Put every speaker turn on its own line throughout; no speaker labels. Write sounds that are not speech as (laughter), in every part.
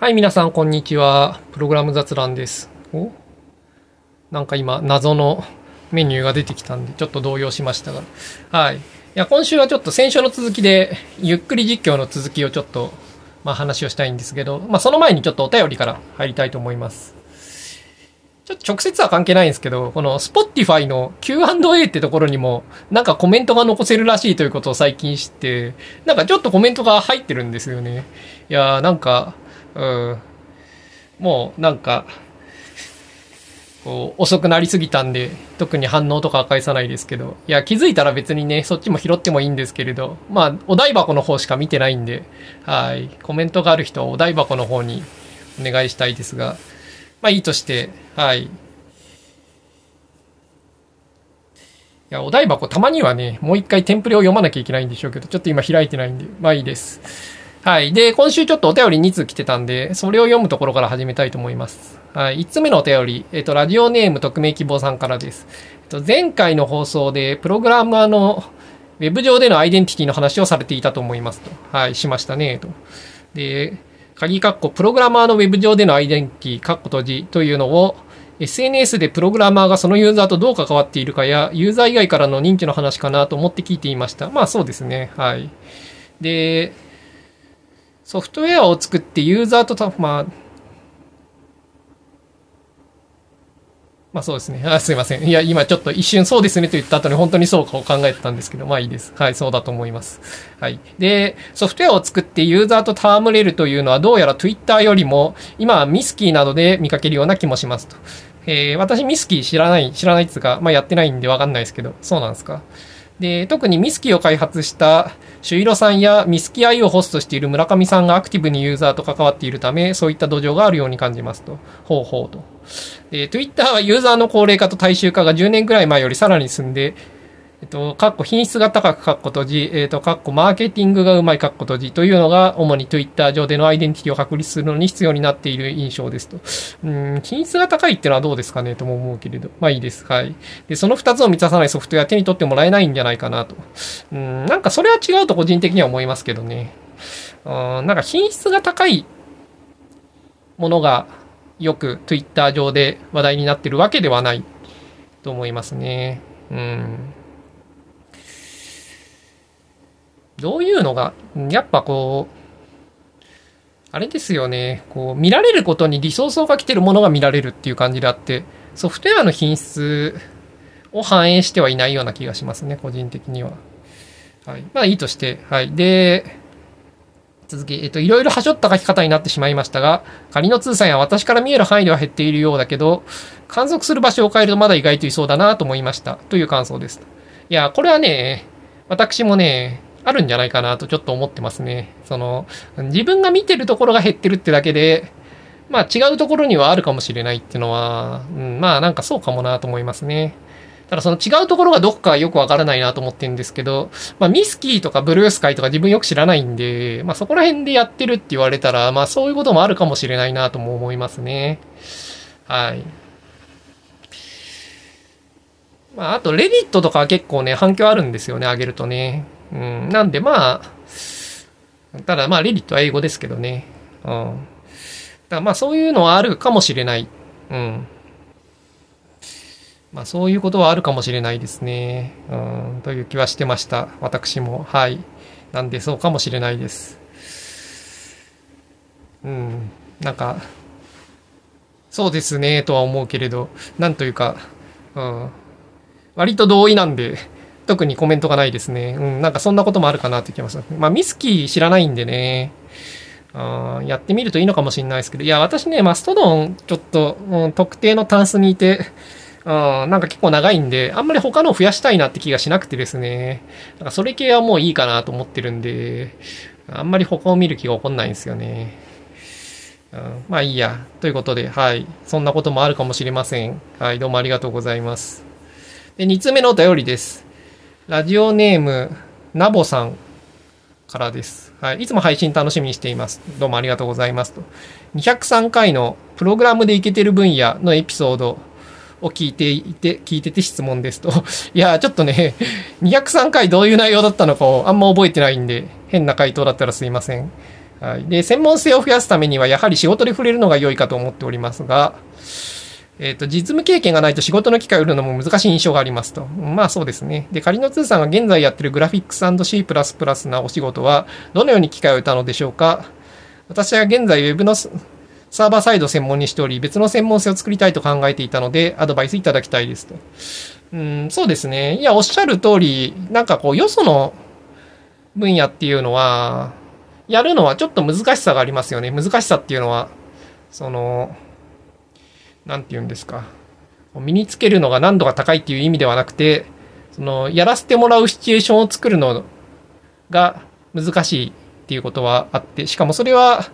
はい、皆さん、こんにちは。プログラム雑談です。お？なんか今、謎のメニューが出てきたんで、ちょっと動揺しましたが。はい。いや、今週はちょっと先週の続きで、ゆっくり実況の続きをちょっと、まあ話をしたいんですけど、まあその前にちょっとお便りから入りたいと思います。ちょっと直接は関係ないんですけど、この Spotify の Q&A ってところにも、なんかコメントが残せるらしいということを最近知って、なんかちょっとコメントが入ってるんですよね。いやーなんか、うん。もうなんか、こう遅くなりすぎたんで、特に反応とかは返さないですけど、いや、気づいたら別にね、そっちも拾ってもいいんですけれど、まあ、お台箱の方しか見てないんで、はい。コメントがある人はお台箱の方にお願いしたいですが、まあいいとして、はい。いや、お台箱たまにはね、もう一回テンプレを読まなきゃいけないんでしょうけど、ちょっと今開いてないんで、まあいいです。はい。で、今週ちょっとお便り2通来てたんで、それを読むところから始めたいと思います。はい。1つ目のお便り、えっ、と、ラジオネーム匿名希望さんからです。えっと、前回の放送で、プログラマーのウェブ上でのアイデンティティの話をされていたと思いますと。はい、しましたね、と。で、鍵括弧、プログラマーのウェブ上でのアイデンティティ、括弧閉じというのを、SNS でプログラマーがそのユーザーとどう関わっているかや、ユーザー以外からの認知の話かなと思って聞いていました。まあそうですね。はい。で、ソフトウェアを作ってユーザーとた、まあ、まあそうですね。あすいません。いや、今ちょっと一瞬そうですねと言った後に本当にそうかを考えてたんですけど、まあいいです。はい、そうだと思います。はい。で、ソフトウェアを作ってユーザーと戯れるというのはどうやら Twitter よりも今はミスキーなどで見かけるような気もしますと。えー、私ミスキー知らない、知らないっつうか、まあやってないんでわかんないですけど、そうなんですか？で、特にミスキーを開発した朱色さんやミスキー i をホストしている村上さんがアクティブにユーザーと関わっているため、そういった土壌があるように感じますと。ほうほうと。で、Twitter はユーザーの高齢化と大衆化が10年くらい前よりさらに進んで、えっと、かっこ品質が高くかっこ閉じ、えっと、かっこマーケティングがうまいかっこ閉じというのが主に Twitter 上でのアイデンティティを確立するのに必要になっている印象ですと。うん、品質が高いってのはどうですかねとも思うけれど。まあいいです。はい。で、その二つを満たさないソフトウェア手に取ってもらえないんじゃないかなと。うん、なんかそれは違うと個人的には思いますけどね。うん、なんか品質が高いものがよく Twitter 上で話題になってるわけではないと思いますね。うん。どういうのが、やっぱこう、あれですよね、こう、見られることにリソースをかけてるものが見られるっていう感じであって、ソフトウェアの品質を反映してはいないような気がしますね、個人的には。はい。まあいいとして、はい。で、続き、えっと、いろいろはしょった書き方になってしまいましたが、仮の通算や私から見える範囲では減っているようだけど、観測する場所を変えるとまだ意外といそうだなと思いました。という感想です。いや、これはね、私もね、あるんじゃないかなとちょっと思ってますね。その、自分が見てるところが減ってるってだけで、まあ違うところにはあるかもしれないっていうのは、うん、まあなんかそうかもなと思いますね。ただその違うところがどこかよくわからないなと思ってるんですけど、まあミスキーとかブルースカイとか自分よく知らないんで、まあそこら辺でやってるって言われたら、まあそういうこともあるかもしれないなとも思いますね。はい。まああとレディットとかは結構ね、反響あるんですよね、上げるとね。うん、なんでまあ、ただまあレディットは英語ですけどね。うん。だまあそういうのはあるかもしれない。うん。まあそういうことはあるかもしれないですね。うん、という気はしてました。私も。はい。なんでそうかもしれないです。うん。なんか、そうですね、とは思うけれど、なんというか、うん。割と同意なんで、特にコメントがないですね。うん、なんかそんなこともあるかなって気がします。まあミスキー知らないんでね。あやってみるといいのかもしれないですけど、いや、私ね、マストドン、ちょっと、うん、特定のタンスにいて、あなんか結構長いんで、あんまり他のを増やしたいなって気がしなくてですね。なんかそれ系はもういいかなと思ってるんで、あんまり他を見る気が起こんないんですよね。うん、まあいいや。ということで、はい。そんなこともあるかもしれません。はい。どうもありがとうございます。で、2つ目のお便りです。ラジオネーム、ナボさんからです。はい。いつも配信楽しみにしています。どうもありがとうございますと。203回のプログラムでいけてる分野のエピソードを聞いていて、聞いてて質問ですと。(laughs) いや、ちょっとね、203回どういう内容だったのかをあんま覚えてないんで、変な回答だったらすいません。はい。で、専門性を増やすためには、やはり仕事で触れるのが良いかと思っておりますが、えっ、ー、と、実務経験がないと仕事の機会を売るのも難しい印象がありますと。まあそうですね。で、仮の通さんが現在やってるグラフィックス &C++ なお仕事は、どのように機会を得たのでしょうか私は現在 Web のサーバーサイド専門にしており、別の専門性を作りたいと考えていたので、アドバイスいただきたいですと。うん、そうですね。いや、おっしゃる通り、なんかこう、よその分野っていうのは、やるのはちょっと難しさがありますよね。難しさっていうのは、その、なんて言うんですか。身につけるのが難度が高いっていう意味ではなくて、その、やらせてもらうシチュエーションを作るのが難しいっていうことはあって、しかもそれは、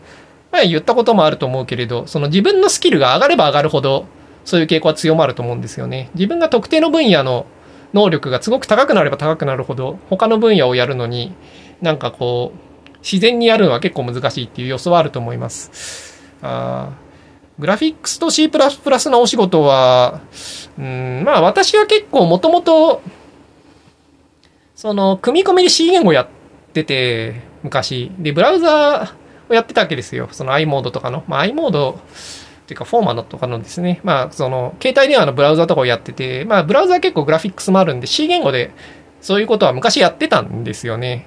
前言ったこともあると思うけれど、その自分のスキルが上がれば上がるほど、そういう傾向は強まると思うんですよね。自分が特定の分野の能力がすごく高くなれば高くなるほど、他の分野をやるのに、なんかこう、自然にやるのは結構難しいっていう予想はあると思います。あグラフィックスと C++ のお仕事は、うん、まあ私は結構もともと、その、組み込みで C 言語やってて、昔。で、ブラウザーをやってたわけですよ。その i モードとかの。まあ i モード、っていうかフォーマットとかのですね、まあその、携帯電話のブラウザとかをやってて、まあブラウザー結構グラフィックスもあるんで C 言語でそういうことは昔やってたんですよね。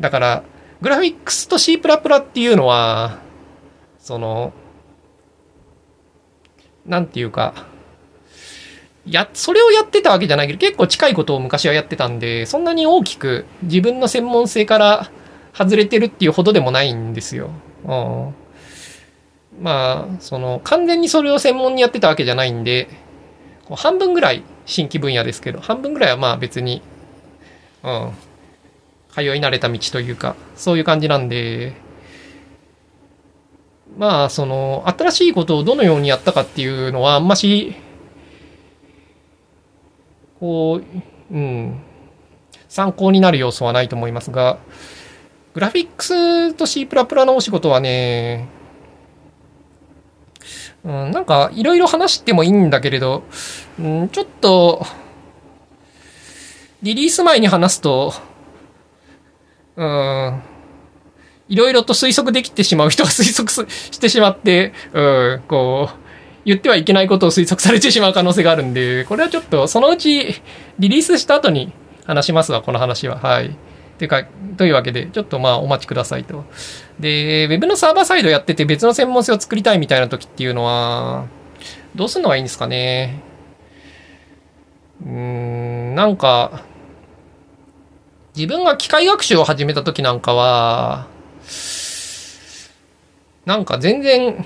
だから、グラフィックスと C++ っていうのは、その、なんていうか、や、それをやってたわけじゃないけど、結構近いことを昔はやってたんで、そんなに大きく自分の専門性から外れてるっていうほどでもないんですよ。うん。まあ、その、完全にそれを専門にやってたわけじゃないんで、半分ぐらい新規分野ですけど、半分ぐらいはまあ別に、うん、通い慣れた道というか、そういう感じなんで、まあ、その、新しいことをどのようにやったかっていうのは、あんまし、こう、うん、参考になる要素はないと思いますが、グラフィックスと C++ のお仕事はね、うん、なんか、いろいろ話してもいいんだけれど、うん、ちょっと、リリース前に話すと、うん、いろいろと推測できてしまう人が推測してしまって、うん、こう、言ってはいけないことを推測されてしまう可能性があるんで、これはちょっとそのうちリリースした後に話しますわ、この話は。はい。ていうか、というわけで、ちょっとまあお待ちくださいと。で、Web のサーバーサイドやってて別の専門性を作りたいみたいな時っていうのは、どうするのがいいんですかね。うーん、なんか、自分が機械学習を始めた時なんかは、なんか全然、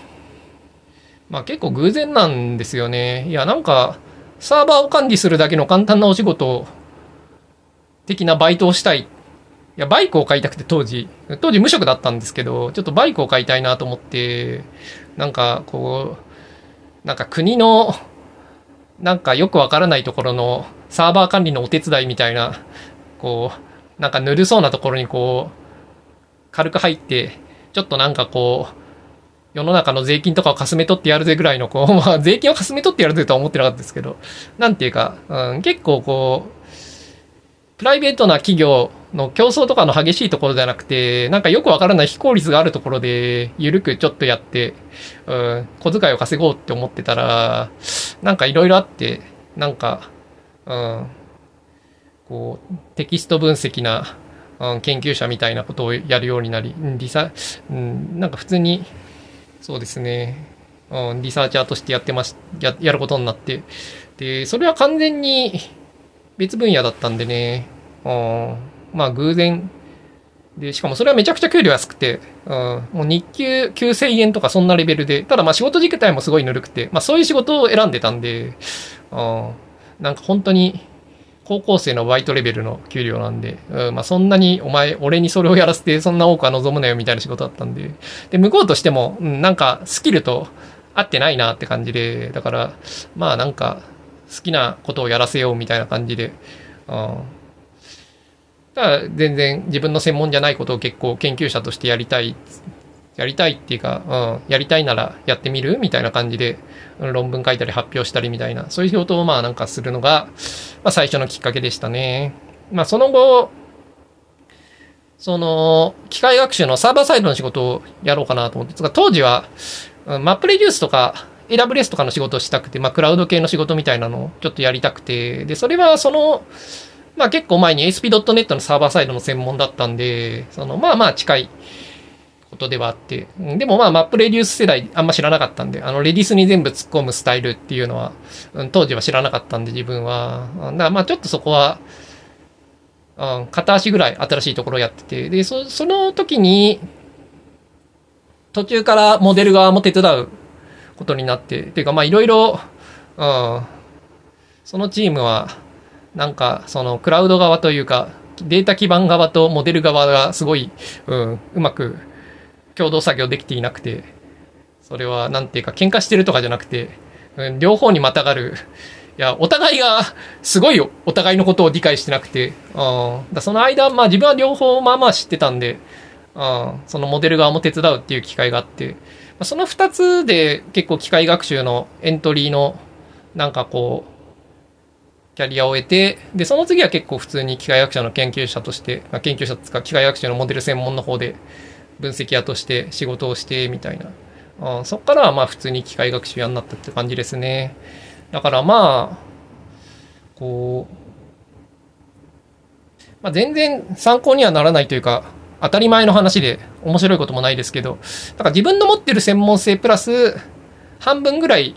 まあ結構偶然なんですよね。いや、なんか、サーバーを管理するだけの簡単なお仕事的なバイトをしたい。いや、バイクを買いたくて当時、当時無職だったんですけど、ちょっとバイクを買いたいなと思って、なんかこう、なんか国の、なんかよくわからないところのサーバー管理のお手伝いみたいな、こう、なんかぬるそうなところにこう、軽く入って、ちょっとなんかこう、世の中の税金とかをかすめ取ってやるぜぐらいの、こう、(laughs) まあ、税金をかすめ取ってやるぜとは思ってなかったですけど、なんていうか、うん、結構こう、プライベートな企業の競争とかの激しいところじゃなくて、なんかよくわからない非効率があるところで、ゆるくちょっとやって、うん、小遣いを稼ごうって思ってたら、なんかいろいろあって、なんか、うん、こう、テキスト分析な、うん、研究者みたいなことをやるようになり、リサ、うん、なんか普通に、そうですね、うん、リサーチャーとしてやってます、や、やることになって、で、それは完全に別分野だったんでね、うん、まあ偶然、で、しかもそれはめちゃくちゃ給料安くて、うん、もう日給9000円とかそんなレベルで、ただまあ仕事自体もすごいぬるくて、まあそういう仕事を選んでたんで、うん、なんか本当に高校生のバイトレベルの給料なんで、うん、まあそんなにお前、俺にそれをやらせてそんな多くは望むなよみたいな仕事だったんで、で、向こうとしても、うん、なんかスキルと合ってないなって感じで、だから、まあなんか好きなことをやらせようみたいな感じで、うん。ただ全然自分の専門じゃないことを結構研究者としてやりたいやりたいっていうか、うん、やりたいならやってみるみたいな感じで、論文書いたり発表したりみたいな、そういう仕事をまあなんかするのが、まあ最初のきっかけでしたね。まあその後、その、機械学習のサーバーサイドの仕事をやろうかなと思って、つか当時は、マップレデュースとか、AWS とかの仕事をしたくて、まあ、クラウド系の仕事みたいなのをちょっとやりたくて、で、それはその、まあ結構前に ASP.NET のサーバーサイドの専門だったんで、その、まあまあ近いことではあって、でもまあマップレデュース世代あんま知らなかったんで、あのレディスに全部突っ込むスタイルっていうのは、うん、当時は知らなかったんで自分は。だからまあちょっとそこは、うん、片足ぐらい新しいところをやってて、で、そ、その時に、途中からモデル側も手伝うことになって、っていうかまあいろいろ、うん、そのチームは、なんかそのクラウド側というか、データ基盤側とモデル側がすごい、うん、うまく共同作業できていなくて、それはなんていうか喧嘩してるとかじゃなくて、うん、両方にまたがる、いや、お互いがすごいよお互いのことを理解してなくて、うん、だその間、まあ自分は両方まあまあ知ってたんで、うん、そのモデル側も手伝うっていう機会があって、その二つで結構機械学習のエントリーのなんかこう、キャリアを終えて、で、その次は結構普通に機械学習の研究者として、まあ、研究者とか機械学習のモデル専門の方で分析屋として仕事をしてみたいな。あそこからはまあ普通に機械学習屋になったって感じですね。だからまあ、こう、まあ、全然参考にはならないというか、当たり前の話で面白いこともないですけど、だから自分の持ってる専門性プラス、半分ぐらい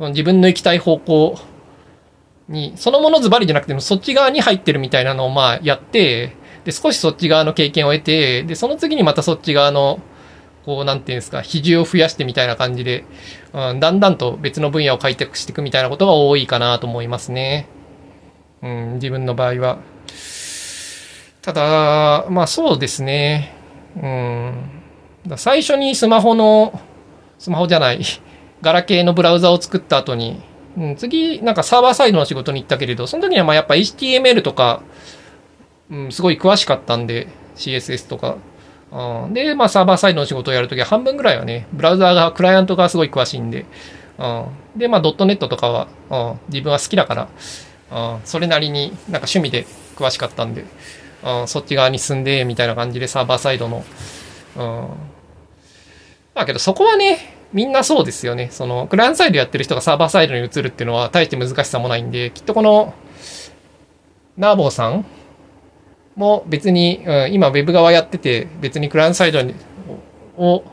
自分の行きたい方向に、そのものズバリじゃなくてもそっち側に入ってるみたいなのをまあやって、で、少しそっち側の経験を得て、で、その次にまたそっち側の、こう、なんていうんですか、比重を増やしてみたいな感じで、うん、だんだんと別の分野を開拓していくみたいなことが多いかなと思いますね。うん、自分の場合は。ただ、まあそうですね。うん。最初にスマホの、スマホじゃない、ガラケーのブラウザを作った後に、うん、次、なんかサーバーサイドの仕事に行ったけれど、その時にはまあやっぱ HTML とか、うん、すごい詳しかったんで、CSS とか。うん、で、まあサーバーサイドの仕事をやるときは半分ぐらいはね、ブラウザーが、クライアントがすごい詳しいんで、うん、で、まあドットネットとかは、うん、自分は好きだから、うん、それなりになんか趣味で詳しかったんで、うん、そっち側に進んで、みたいな感じでサーバーサイドの、うん。まあけどそこはね、みんなそうですよね。その、クライアントサイドやってる人がサーバーサイドに移るっていうのは大して難しさもないんで、きっとこの、ナーボーさんも別に、うん、今 Web 側やってて、別にクライアンサイドを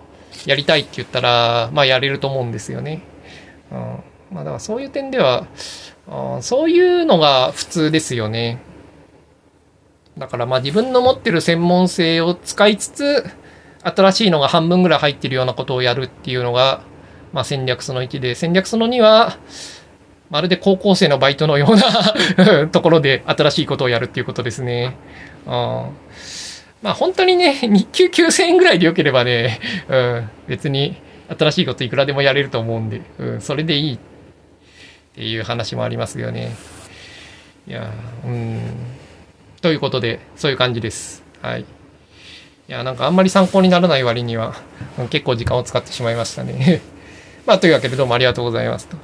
やりたいって言ったら、まあやれると思うんですよね。うん、まあだからそういう点では、うん、そういうのが普通ですよね。だからまあ自分の持ってる専門性を使いつつ、新しいのが半分ぐらい入ってるようなことをやるっていうのが、まあ戦略その1で、戦略その2は、まるで高校生のバイトのような (laughs) ところで新しいことをやるっていうことですね。あまあ本当にね、(laughs) 日給9000円ぐらいでよければね、(laughs) うん、別に新しいこといくらでもやれると思うんで、うん、それでいいっていう話もありますよね。いや、うん。ということで、そういう感じです。はい。いや、なんかあんまり参考にならない割には、結構時間を使ってしまいましたね。(laughs) まあ、というわけでどうもありがとうございますと。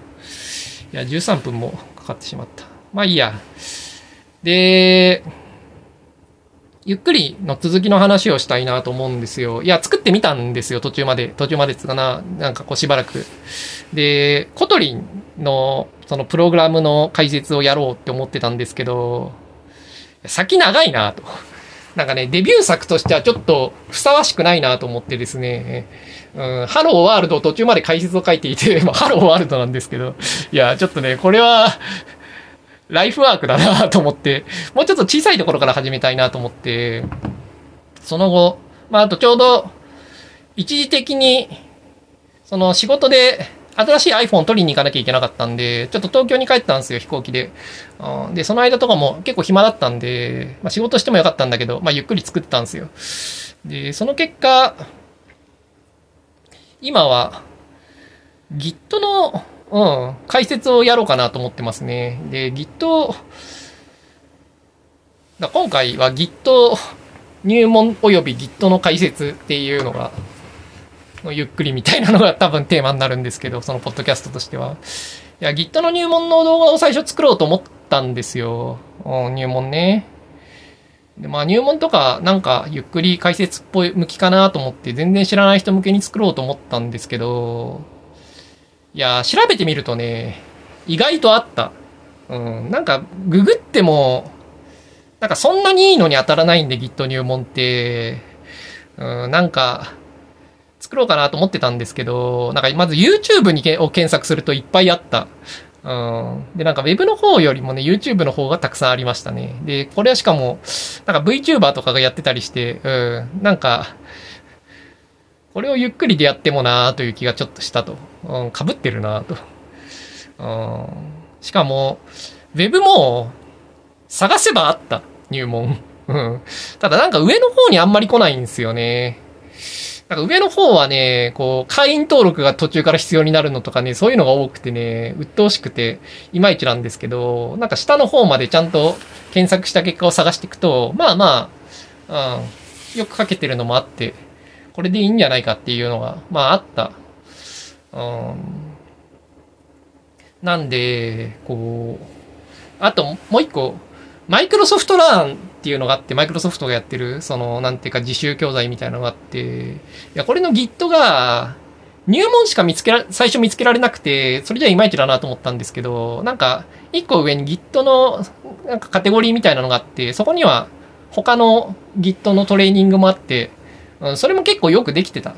いや、13分もかかってしまった。まあいいや。で、ゆっくりの続きの話をしたいなと思うんですよ。いや、作ってみたんですよ、途中まで。途中までつかな、なんかこうしばらく。で、 Kotlin のそのプログラムの解説をやろうって思ってたんですけど、先長いなと。なんかね、デビュー作としてはちょっとふさわしくないなと思ってですね、うん、ハローワールド途中まで解説を書いていて、(laughs) まあ、ハローワールドなんですけど、いや、ちょっとね、これは、ライフワークだなと思って、もうちょっと小さいところから始めたいなと思って、その後、まあ、あとちょうど、一時的に、その仕事で新しい iPhone 取りに行かなきゃいけなかったんで、ちょっと東京に帰ったんですよ、飛行機で。で、その間とかも結構暇だったんで、まあ、仕事してもよかったんだけど、まあ、ゆっくり作ってたんですよ。で、その結果、今は、Git の、うん、解説をやろうかなと思ってますね。で、Git、だ今回は Git 入門及び Git の解説っていうのが、ゆっくりみたいなのが多分テーマになるんですけど、そのポッドキャストとしては。いや、Git の入門の動画を最初作ろうと思ったんですよ。入門ね。で、まあ入門とかなんかゆっくり解説っぽい向きかなと思って全然知らない人向けに作ろうと思ったんですけど、いや、調べてみるとね、意外とあった。うん、なんかググっても、なんかそんなにいいのに当たらないんで Git 入門って、うん、なんか、作ろうかなと思ってたんですけど、なんかまず YouTube にを検索するといっぱいあった。うん。で、なんか Web の方よりもね、YouTube の方がたくさんありましたね。で、これはしかも、なんか VTuber とかがやってたりして、うん。なんか、これをゆっくりでやってもなーという気がちょっとしたと。うん、被ってるなーと。うん。しかも、Web も、探せばあった。入門。うん。ただなんか上の方にあんまり来ないんですよね。なんか上の方はね、こう、会員登録が途中から必要になるのとかね、そういうのが多くてね、鬱陶しくて、いまいちなんですけど、なんか下の方までちゃんと検索した結果を探していくと、まあまあ、うん、よく書けてるのもあって、これでいいんじゃないかっていうのが、まああった。うん。なんで、こう、あともう一個、マイクロソフトラーンっていうのがあって、マイクロソフトがやってる、その、なんていうか自習教材みたいなのがあって、いや、これの Git が、入門しか見つけら、最初見つけられなくて、それじゃいまいちだなと思ったんですけど、なんか、一個上に Git の、なんかカテゴリーみたいなのがあって、そこには他の Git のトレーニングもあって、うん、それも結構よくできてた。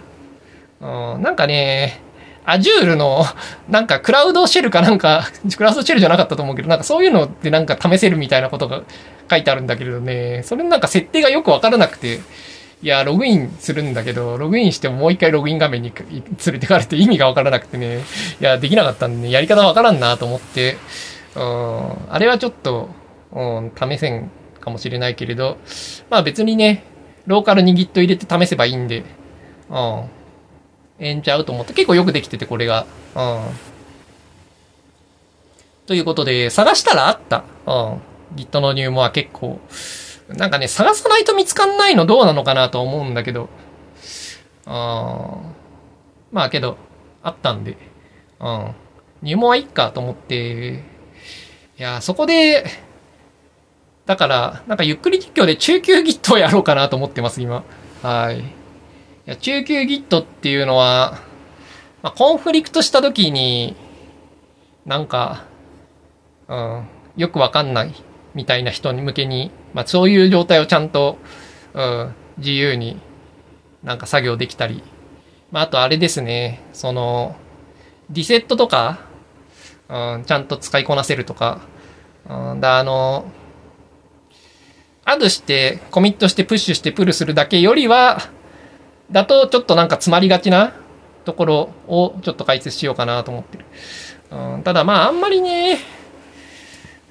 うん、なんかね、Azure の、なんかクラウドシェルかなんか、クラウドシェルじゃなかったと思うけど、なんかそういうのってなんか試せるみたいなことが書いてあるんだけれどね、それなんか設定がよくわからなくて、いや、ログインするんだけど、ログインしてももう一回ログイン画面に連れてかれて意味がわからなくてね、いや、できなかったんで、ね、やり方わからんなと思って、うん、あれはちょっと、うん、試せんかもしれないけれど、まあ別にね、ローカルに Git 入れて試せばいいんで、うん、ええんちゃう？と思って、結構よくできてて、これが。うん。ということで、探したらあった。うん。Git の入門は結構。なんかね、探さないと見つかんないのどうなのかなと思うんだけど。あまあけど、あったんで。うん。入門はいっかと思って。いや、そこで、だから、なんかゆっくり実況で中級 Git をやろうかなと思ってます、今。はい。いや、中級 Git っていうのは、まあ、コンフリクトした時に、なんか、うん、よくわかんないみたいな人に向けに、まあ、そういう状態をちゃんと、うん、自由になんか作業できたり、まあ、あとあれですね、その、リセットとか、うん、ちゃんと使いこなせるとか、うん、だ、あの、アドして、コミットしてプッシュしてプルするだけよりは、だとちょっとなんか詰まりがちなところをちょっと解説しようかなと思ってる。うん、ただまああんまりね、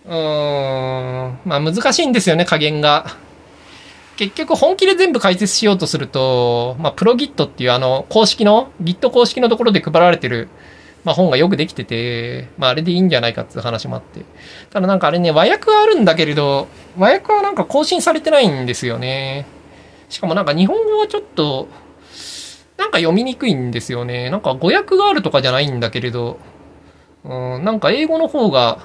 うーん、まあ難しいんですよね、加減が。結局本気で全部解説しようとすると、まあプロギットっていうあの公式の、Git 公式のところで配られてる、まあ本がよくできてて、まああれでいいんじゃないかっていう話もあって。ただなんかあれね、和訳はあるんだけれど、和訳はなんか更新されてないんですよね。しかもなんか日本語はちょっと、なんか読みにくいんですよね。なんか語訳があるとかじゃないんだけれど、うん、なんか英語の方が、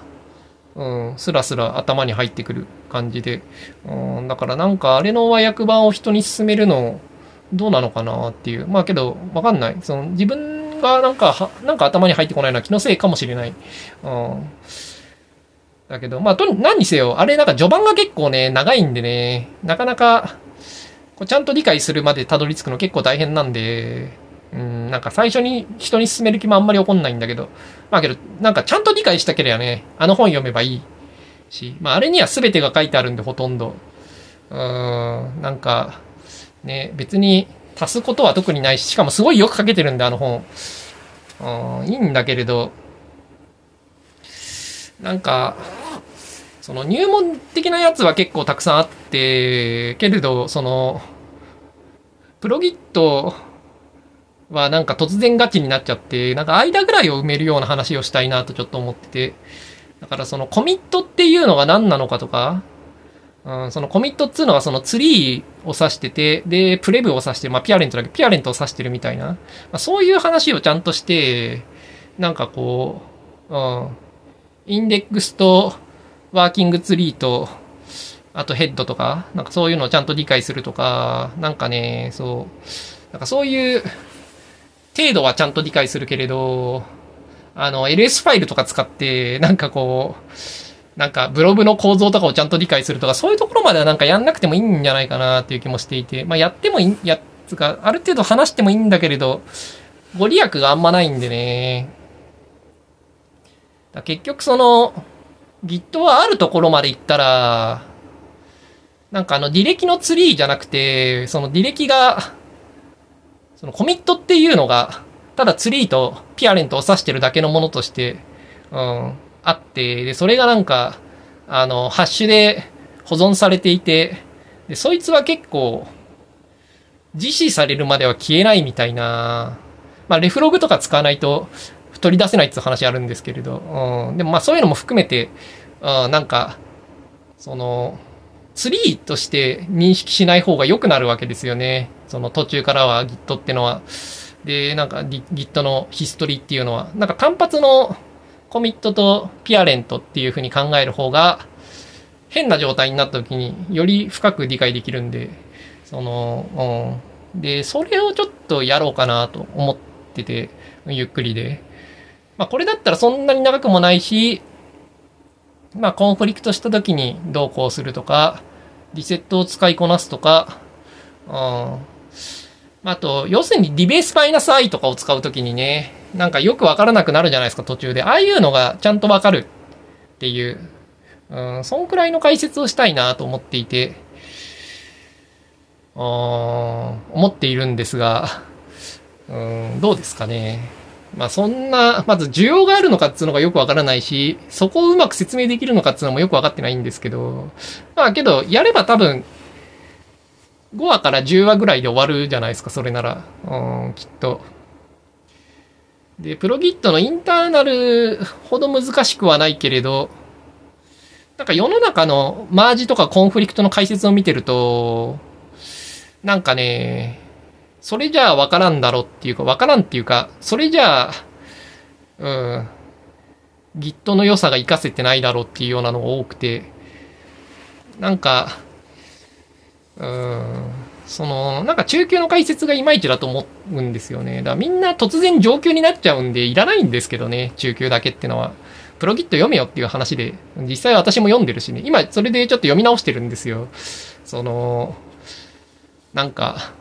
うん、スラスラ頭に入ってくる感じで、うん、だからなんかあれの和訳版を人に勧めるのどうなのかなっていう。まあけど、わかんない。その自分がなんか、なんか頭に入ってこないのは気のせいかもしれない。うん。だけど、まあと、何にせよ、あれなんか序盤が結構ね、長いんでね、なかなか、こちゃんと理解するまでたどり着くの結構大変なんで、うん、なんか最初に人に勧める気もあんまり起こんないんだけど、まあけど、なんかちゃんと理解したければね、あの本読めばいいし、まああれには全てが書いてあるんでほとんど、うーん、なんか、ね、別に足すことは特にないし、しかもすごいよく書けてるんで、あの本。うん、いいんだけれど、なんか、その入門的なやつは結構たくさんあって、けれど、その、プロギットはなんか突然ガチになっちゃって、なんか間ぐらいを埋めるような話をしたいなとちょっと思ってて、だからそのコミットっていうのが何なのかとか、うん、そのコミットっていうのはそのツリーを指してて、で、プレブを指してる、まあピアレントだけピアレントを指してるみたいな、まあ、そういう話をちゃんとして、なんかこう、うん、インデックスとワーキングツリーと、あとヘッドとか、なんかそういうのをちゃんと理解するとか、なんかね、そう、なんかそういう程度はちゃんと理解するけれど、あの、LS ファイルとか使って、なんかこう、なんかブログの構造とかをちゃんと理解するとか、そういうところまではなんかやんなくてもいいんじゃないかなっていう気もしていて、まあやってもいい、や、つか、ある程度話してもいいんだけれど、ご利益があんまないんでね。だ結局その、Git はあるところまで行ったら、なんかあの、履歴のツリーじゃなくて、その履歴が、そのコミットっていうのが、ただツリーとピアレントを指してるだけのものとして、うん、あって、で、それがなんか、あの、ハッシュで保存されていて、で、そいつは結構、自死されるまでは消えないみたいな、まあ、レフログとか使わないと取り出せないっていう話あるんですけれど、うん、でもまあそういうのも含めて、うん、なんか、その、ツリーとして認識しない方が良くなるわけですよね。その途中からは Git ってのは。で、なんか Git のヒストリーっていうのは、なんか単発のコミットとピアレントっていうふうに考える方が、変な状態になった時により深く理解できるんで、その、うん。で、それをちょっとやろうかなと思ってて、ゆっくりで。まあこれだったらそんなに長くもないし、まあ、コンフリクトした時にどうこうするとか、リセットを使いこなすとか、うん。あと、要するにリベースマイナス i とかを使うときにね、なんかよくわからなくなるじゃないですか、途中で。ああいうのがちゃんとわかるっていう、うん、そんくらいの解説をしたいなと思っていて、うん思っているんですが、うん、どうですかね。まあそんな、まず需要があるのかっていうのがよくわからないし、そこをうまく説明できるのかっていうのもよくわかってないんですけど、まあけど、やれば多分、5話から10話ぐらいで終わるじゃないですか、それなら。うん、きっと。で、プロギットのインターナルほど難しくはないけれど、なんか世の中のマージとかコンフリクトの解説を見てると、なんかね、それじゃあ分からんだろっていうか、分からんっていうか、それじゃあ、うん、Git の良さが活かせてないだろうっていうようなのが多くて、なんか、うん、その、なんか中級の解説がいまいちだと思うんですよね。だからみんな突然上級になっちゃうんで、いらないんですけどね、中級だけってのは。プロキット読めよっていう話で、実際私も読んでるしね、今それでちょっと読み直してるんですよ。その、なんか、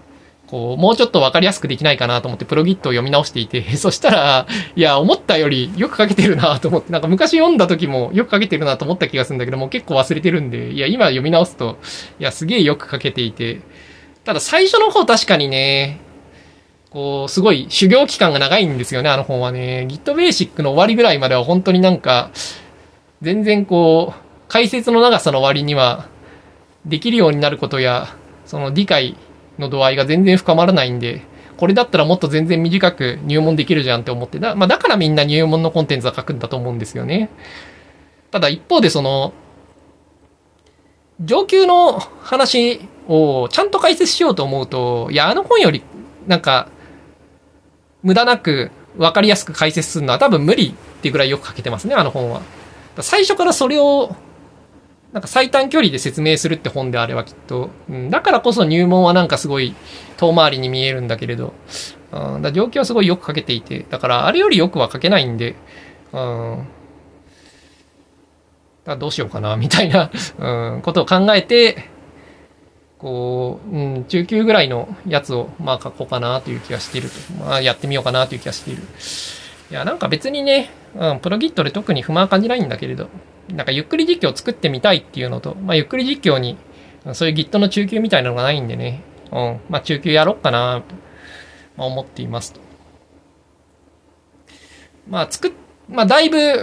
こう、もうちょっとわかりやすくできないかなと思ってプロギットを読み直していて、(laughs) そしたら、いや、思ったよりよく書けてるなと思って、なんか昔読んだ時もよく書けてるなと思った気がするんだけども、結構忘れてるんで、いや、今読み直すと、いや、すげえよく書けていて、ただ最初の方確かにね、こう、すごい修行期間が長いんですよね、あの本はね。Git Basic の終わりぐらいまでは本当になんか、全然こう、解説の長さの割には、できるようになることや、その理解の度合いが全然深まらないんで、これだったらもっと全然短く入門できるじゃんって思ってだ、まあ、だからみんな入門のコンテンツは書くんだと思うんですよね。ただ一方でその、上級の話をちゃんと解説しようと思うと、いや、あの本より、なんか、無駄なく分かりやすく解説するのは多分無理っていうぐらいよく書けてますね、あの本は。最初からそれをなんか最短距離で説明するって本であればきっと、うん、だからこそ入門はなんかすごい遠回りに見えるんだけれど、うん、だ状況はすごいよく書けていて、だからあれよりよくは書けないんで、うん、だどうしようかな、みたいな、(laughs) うん、ことを考えて、こう、うん、中級ぐらいのやつを、まあ書こうかなという気がしていると。まあやってみようかなという気がしている。いや、なんか別にね、うん、プロギットで特に不満感じないんだけれど、なんかゆっくり実況を作ってみたいっていうのと、まあ、ゆっくり実況に、そういう Git の中級みたいなのがないんでね、うん、まあ、中級やろっかな、まあ、思っていますと。まあ、作っ、まあ、だいぶ、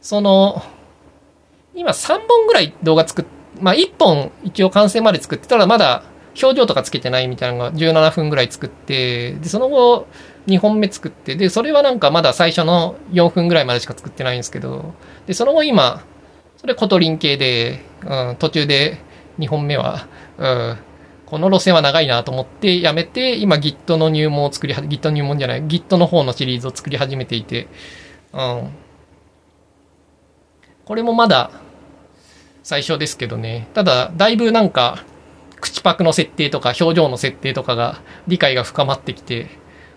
その、今3本ぐらい動画作っ、まあ、1本一応完成まで作ってたらまだ表情とかつけてないみたいなのが17分ぐらい作って、で、その後、2本目作って、で、それはなんかまだ最初の4分ぐらいまでしか作ってないんですけど、で、その後今、それ Kotlin 系で、うん、途中で2本目は、うん、この路線は長いなと思ってやめて、今 Git の入門を作り、Git 入門じゃない、Git の方のシリーズを作り始めていて、うん。これもまだ、最初ですけどね。ただ、だいぶなんか、口パクの設定とか表情の設定とかが理解が深まってきて、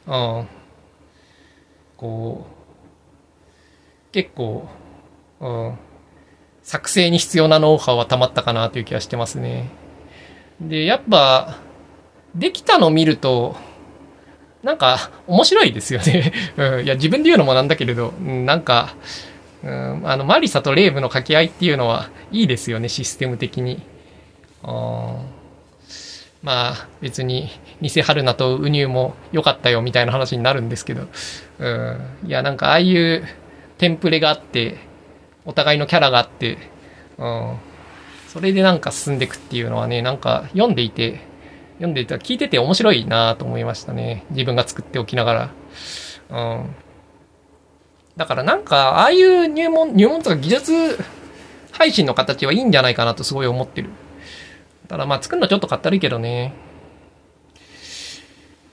うん。こう、結構、うん。作成に必要なノウハウは溜まったかなという気がしてますね。で、やっぱ、できたの見ると、なんか面白いですよね。(laughs) うん、いや、自分で言うのもなんだけれど、うん、なんか、うん、あの、マリサとレイブの掛け合いっていうのはいいですよね、システム的に。あまあ、別に、偽春菜とウニューも良かったよみたいな話になるんですけど、うん、いや、なんかああいうテンプレがあって、お互いのキャラがあって、うん、それでなんか進んでいくっていうのはね、なんか読んでいて、読んでいた、聞いてて面白いなと思いましたね。自分が作っておきながら。うん。だからなんか、ああいう入門、入門とか技術配信の形はいいんじゃないかなとすごい思ってる。ただまあ作るのちょっとかったるいけどね。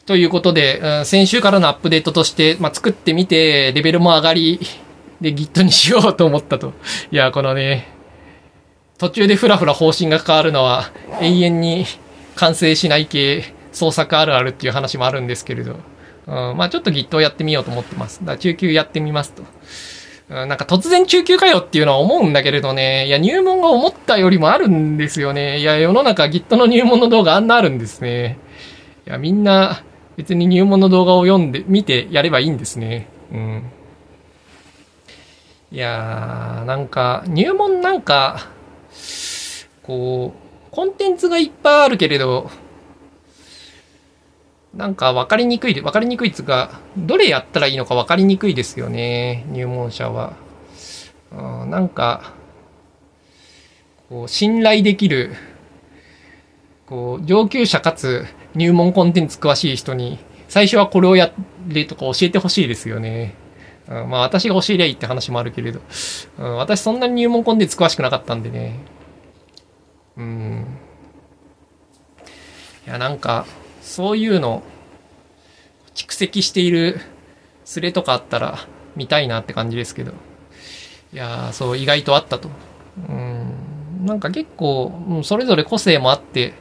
ということで、うん、先週からのアップデートとして、まあ、作ってみて、レベルも上がり、で、Git にしようと思ったと。いや、このね、途中でふらふら方針が変わるのは、永遠に完成しない系創作あるあるっていう話もあるんですけれど、うん、まあちょっと Git をやってみようと思ってます。だから中級やってみますと。なんか突然中級かよっていうのは思うんだけれどね、いや入門が思ったよりもあるんですよね。いや世の中 Git の入門の動画あんなあるんですね。いやみんな別に入門の動画を読んで、見てやればいいんですね。うん。いやー、なんか入門なんか、こう、コンテンツがいっぱいあるけれど、なんか分かりにくい、分かりにくいっつうか、どれやったらいいのか分かりにくいですよね、入門者は。うん、なんか、こう、信頼できる、こう、上級者かつ入門コンテンツ詳しい人に、最初はこれをやれとか教えてほしいですよね。うん、まあ私が教えりゃいいって話もあるけれど、うん、私そんなに入門コンテンツ詳しくなかったんでね。うん。いや、なんか、そういうの、蓄積しているスレとかあったら見たいなって感じですけど。いやーそう、意外とあったと。うん。なんか結構、うん、それぞれ個性もあって、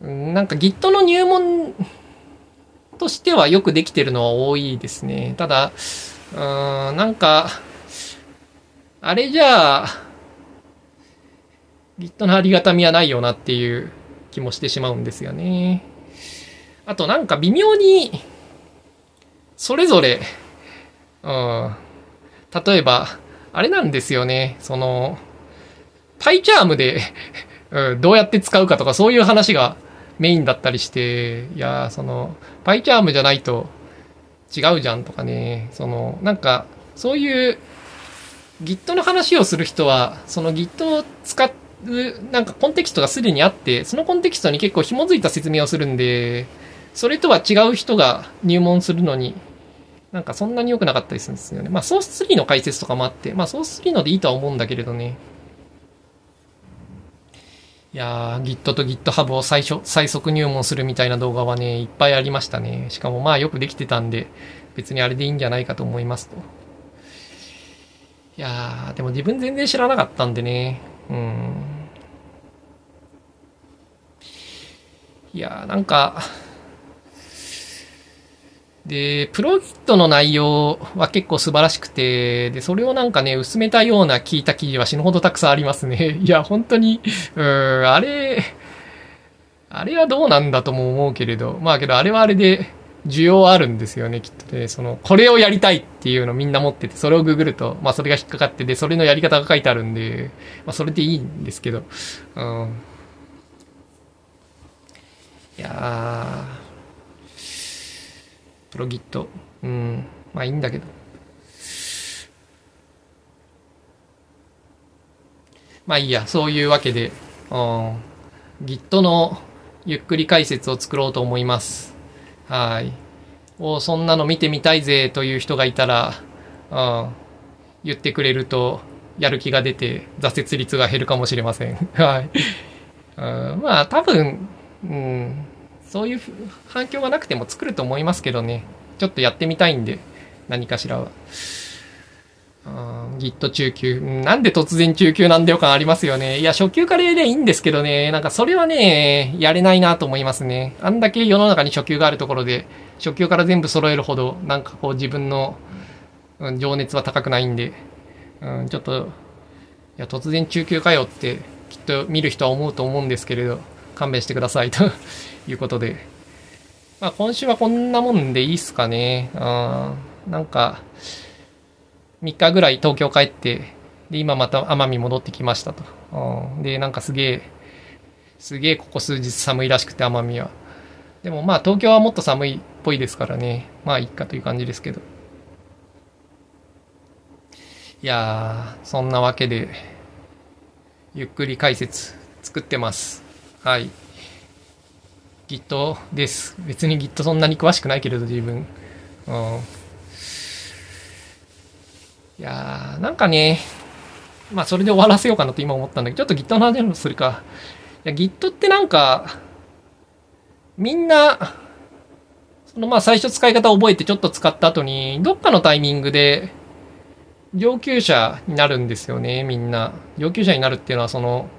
うん、なんか Git の入門としてはよくできてるのは多いですね。ただ、うん、なんか、あれじゃあ、Git のありがたみはないよなっていう気もしてしまうんですよね。あとなんか微妙に、それぞれ、うん、例えば、あれなんですよね、その、パイチャームで (laughs) うん、どうやって使うかとかそういう話がメインだったりして、いやその、パイチャームじゃないと違うじゃんとかね、その、なんか、そういう Git の話をする人は、その Git を使っなんかコンテキストがすでにあって、そのコンテキストに結構紐づいた説明をするんで、それとは違う人が入門するのに、なんかそんなに良くなかったりするんですよね。まあソース3の解説とかもあって、まあソース3のでいいとは思うんだけれどね。いやー、Git と GitHub を最初、最速入門するみたいな動画はね、いっぱいありましたね。しかもまあよくできてたんで、別にあれでいいんじゃないかと思いますと。いやー、でも自分全然知らなかったんでね。いやー、なんか、で、プロギットの内容は結構素晴らしくて、で、それをなんかね、薄めたような聞いた記事は死ぬほどたくさんありますね。(laughs) いや、本当に、うん、あれ、あれはどうなんだとも思うけれど、まあけどあれはあれで、需要あるんですよね、きっとね。その、これをやりたいっていうのみんな持ってて、それをググると、まあそれが引っかかってて、それのやり方が書いてあるんで、まあそれでいいんですけど、うん。いやプロギット、うん、まあいいんだけど。まあいいや、そういうわけで、うん、Git のゆっくり解説を作ろうと思います。はい。おそんなの見てみたいぜという人がいたら、うん、言ってくれると、やる気が出て、挫折率が減るかもしれません。(laughs) はい。うん、まあ、多分、うん、そういう反響がなくても作ると思いますけどね。ちょっとやってみたいんで、何かしらは。Git 中級。なんで突然中級なんだよ感ありますよね。いや、初級からやりゃいいんですけどね。なんかそれはね、やれないなと思いますね。あんだけ世の中に初級があるところで、初級から全部揃えるほど、なんかこう自分の、情熱は高くないんで、うん、ちょっと、いや、突然中級かよって、きっと見る人は思うと思うんですけれど、勘弁してくださいということで。まあ今週はこんなもんでいいっすかね。うん、なんか、3日ぐらい東京帰って、で、今また奄美戻ってきましたと。うん、で、なんかすげえ、すげえここ数日寒いらしくて奄美は。でもまあ東京はもっと寒いっぽいですからね。まあいいかという感じですけど。いやー、そんなわけで、ゆっくり解説作ってます。はい。Git です。別に Git そんなに詳しくないけれど自分。うん。いやー、なんかね、まあそれで終わらせようかなと今思ったんだけど、ちょっと Git の話をするか。いや、Git ってなんか、みんな、そのまあ最初使い方を覚えてちょっと使った後に、どっかのタイミングで上級者になるんですよね、みんな。上級者になるっていうのはその、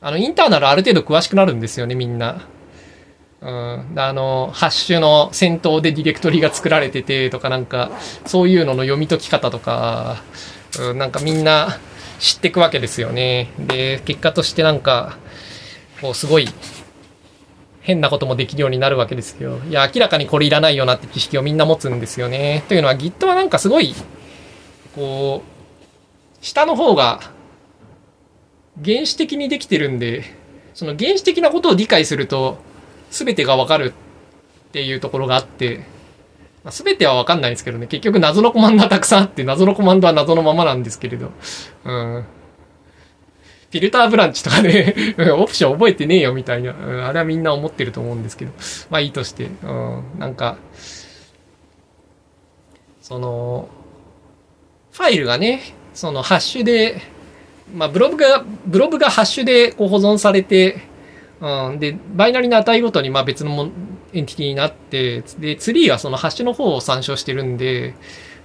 あの、インターナルある程度詳しくなるんですよね、みんな。うん、あの、ハッシュの先頭でディレクトリが作られててとかなんか、そういうのの読み解き方とか、うん、なんかみんな知ってくわけですよね。で、結果としてなんか、こうすごい変なこともできるようになるわけですよ。いや、明らかにこれいらないよなって知識をみんな持つんですよね。というのは Git はなんかすごい、こう、下の方が原始的にできてるんで、その原始的なことを理解すると、全てがわかるっていうところがあって、まあ、全てはわかんないんですけどね、結局謎のコマンドはたくさんあって、謎のコマンドは謎のままなんですけれど、うん。フィルターブランチとかね (laughs) オプション覚えてねえよみたいな、うん、あれはみんな思ってると思うんですけど、まあいいとして、うん、なんか、その、ファイルがね、そのハッシュで、まあブログが、ブログがハッシュでこう保存されて、うん、で、バイナリの値ごとにまあ別のもエンティティになって、で、ツリーはそのハッシュの方を参照してるんで、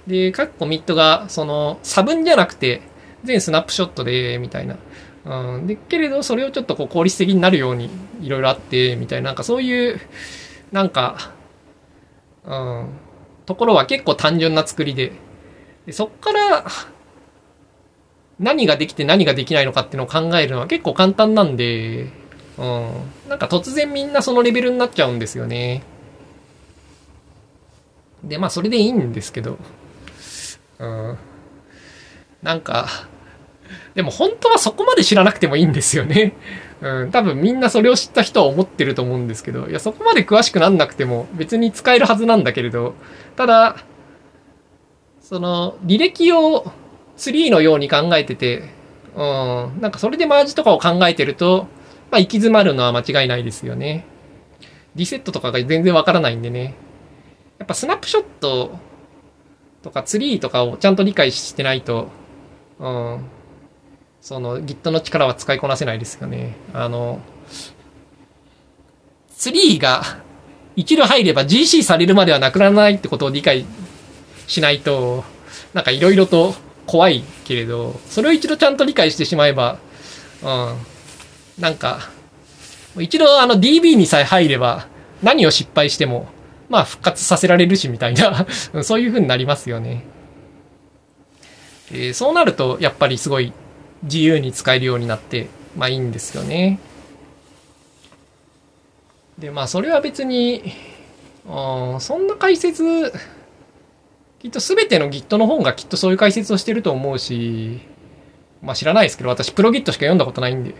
で、各コミットがその差分じゃなくて、全スナップショットで、みたいな。うん、で、けれど、それをちょっとこう効率的になるようにいろいろあって、みたいな、なんかそういう、なんか、うん、ところは結構単純な作りで、でそっから、何ができて何ができないのかっていうのを考えるのは結構簡単なんで、うん。なんか突然みんなそのレベルになっちゃうんですよね。で、まあそれでいいんですけど。うん。なんか、でも本当はそこまで知らなくてもいいんですよね。うん、多分みんなそれを知った人は思ってると思うんですけど、いや、そこまで詳しくなんなくても別に使えるはずなんだけれど、ただ、その、履歴をツリーのように考えてて、うん、なんかそれでマージとかを考えてると、まあ、行き詰まるのは間違いないですよね。リセットとかが全然わからないんでね。やっぱスナップショットとかツリーとかをちゃんと理解してないと、うん、その Git の力は使いこなせないですよね。あの、ツリーが一度入れば GC されるまではなくならないってことを理解しないと、なんかいろいろと怖いけれど、それを一度ちゃんと理解してしまえば、うん、なんか、一度あの DB にさえ入れば、何を失敗しても、まあ復活させられるしみたいな (laughs) そういう風になりますよね。えー、そうなると、やっぱりすごい自由に使えるようになって、まあいいんですよね。で、まあそれは別に、うん、そんな解説、きっと全ての Git の本がきっとそういう解説をしてると思うし、まあ知らないですけど、私プロ Git しか読んだことないんで。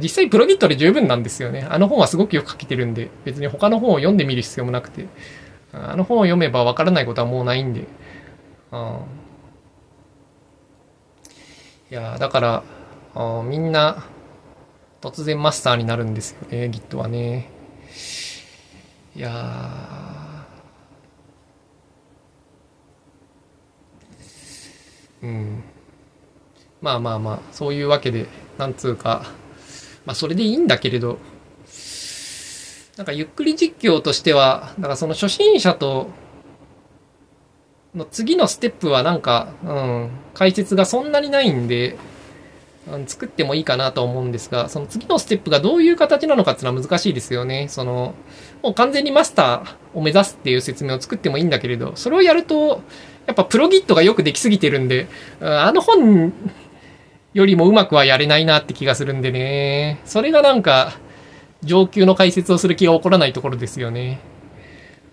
実際プロギットで十分なんですよね。あの本はすごくよく書けてるんで、別に他の本を読んでみる必要もなくて、あの本を読めばわからないことはもうないんで、うん、いやだから、あみんな突然マスターになるんですよね、Git はね。いやうん。まあまあまあ、そういうわけで、なんつうか、まあそれでいいんだけれど、なんかゆっくり実況としては、だからその初心者と、の次のステップはなんか、うん、解説がそんなにないんで、うん、作ってもいいかなと思うんですが、その次のステップがどういう形なのかっていうのは難しいですよね。その、もう完全にマスターを目指すっていう説明を作ってもいいんだけれど、それをやると、やっぱプロギットがよくできすぎてるんで、あの本よりもうまくはやれないなって気がするんでね。それがなんか、上級の解説をする気が起こらないところですよね。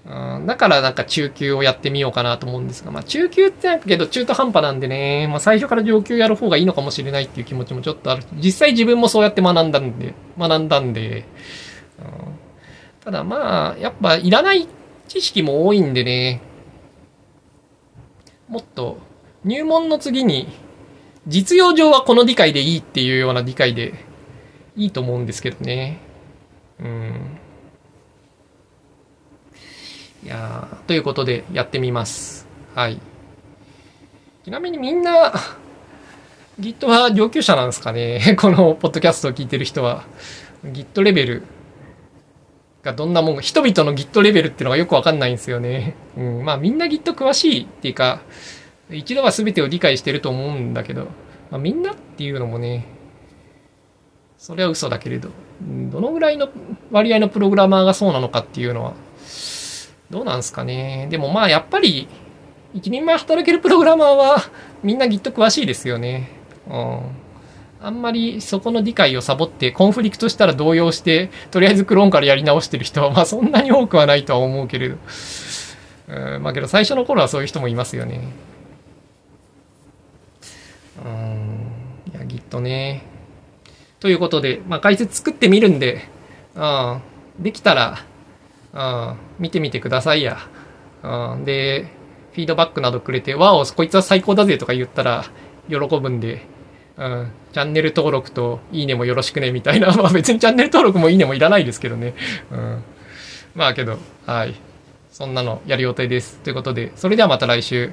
うん、だからなんか中級をやってみようかなと思うんですが、まあ中級ってなんかけど中途半端なんでね、まあ最初から上級やる方がいいのかもしれないっていう気持ちもちょっとある。実際自分もそうやって学んだんで、学んだんで、ただまあ、やっぱいらない知識も多いんでね、もっと入門の次に実用上はこの理解でいいっていうような理解でいいと思うんですけどね。うん。いやということでやってみます。はい。ちなみにみんな、Git は上級者なんですかね？(laughs) このポッドキャストを聞いてる人は。Git レベルがどんなもんか、人々の Git レベルっていうのがよくわかんないんですよね。うん。まあみんな Git 詳しいっていうか、一度は全てを理解してると思うんだけど、まあ、みんなっていうのもね、それは嘘だけれど、どのぐらいの割合のプログラマーがそうなのかっていうのは、どうなんすかね。でもまあやっぱり、一人前働けるプログラマーはみんな Git 詳しいですよね。うん。あんまりそこの理解をサボってコンフリクトしたら動揺して、とりあえずクローンからやり直してる人はまあそんなに多くはないとは思うけれど。うん、まあけど最初の頃はそういう人もいますよね。うん。いや、Git ね。ということで、まあ解説作ってみるんで、うん。できたら、うん。見てみてくださいや。うん。で、フィードバックなどくれて、わお、こいつは最高だぜとか言ったら喜ぶんで、うん、チャンネル登録といいねもよろしくねみたいな、(laughs) まあ別にチャンネル登録もいいねもいらないですけどね。うん。まあけど、はい。そんなのやる予定です。ということで、それではまた来週。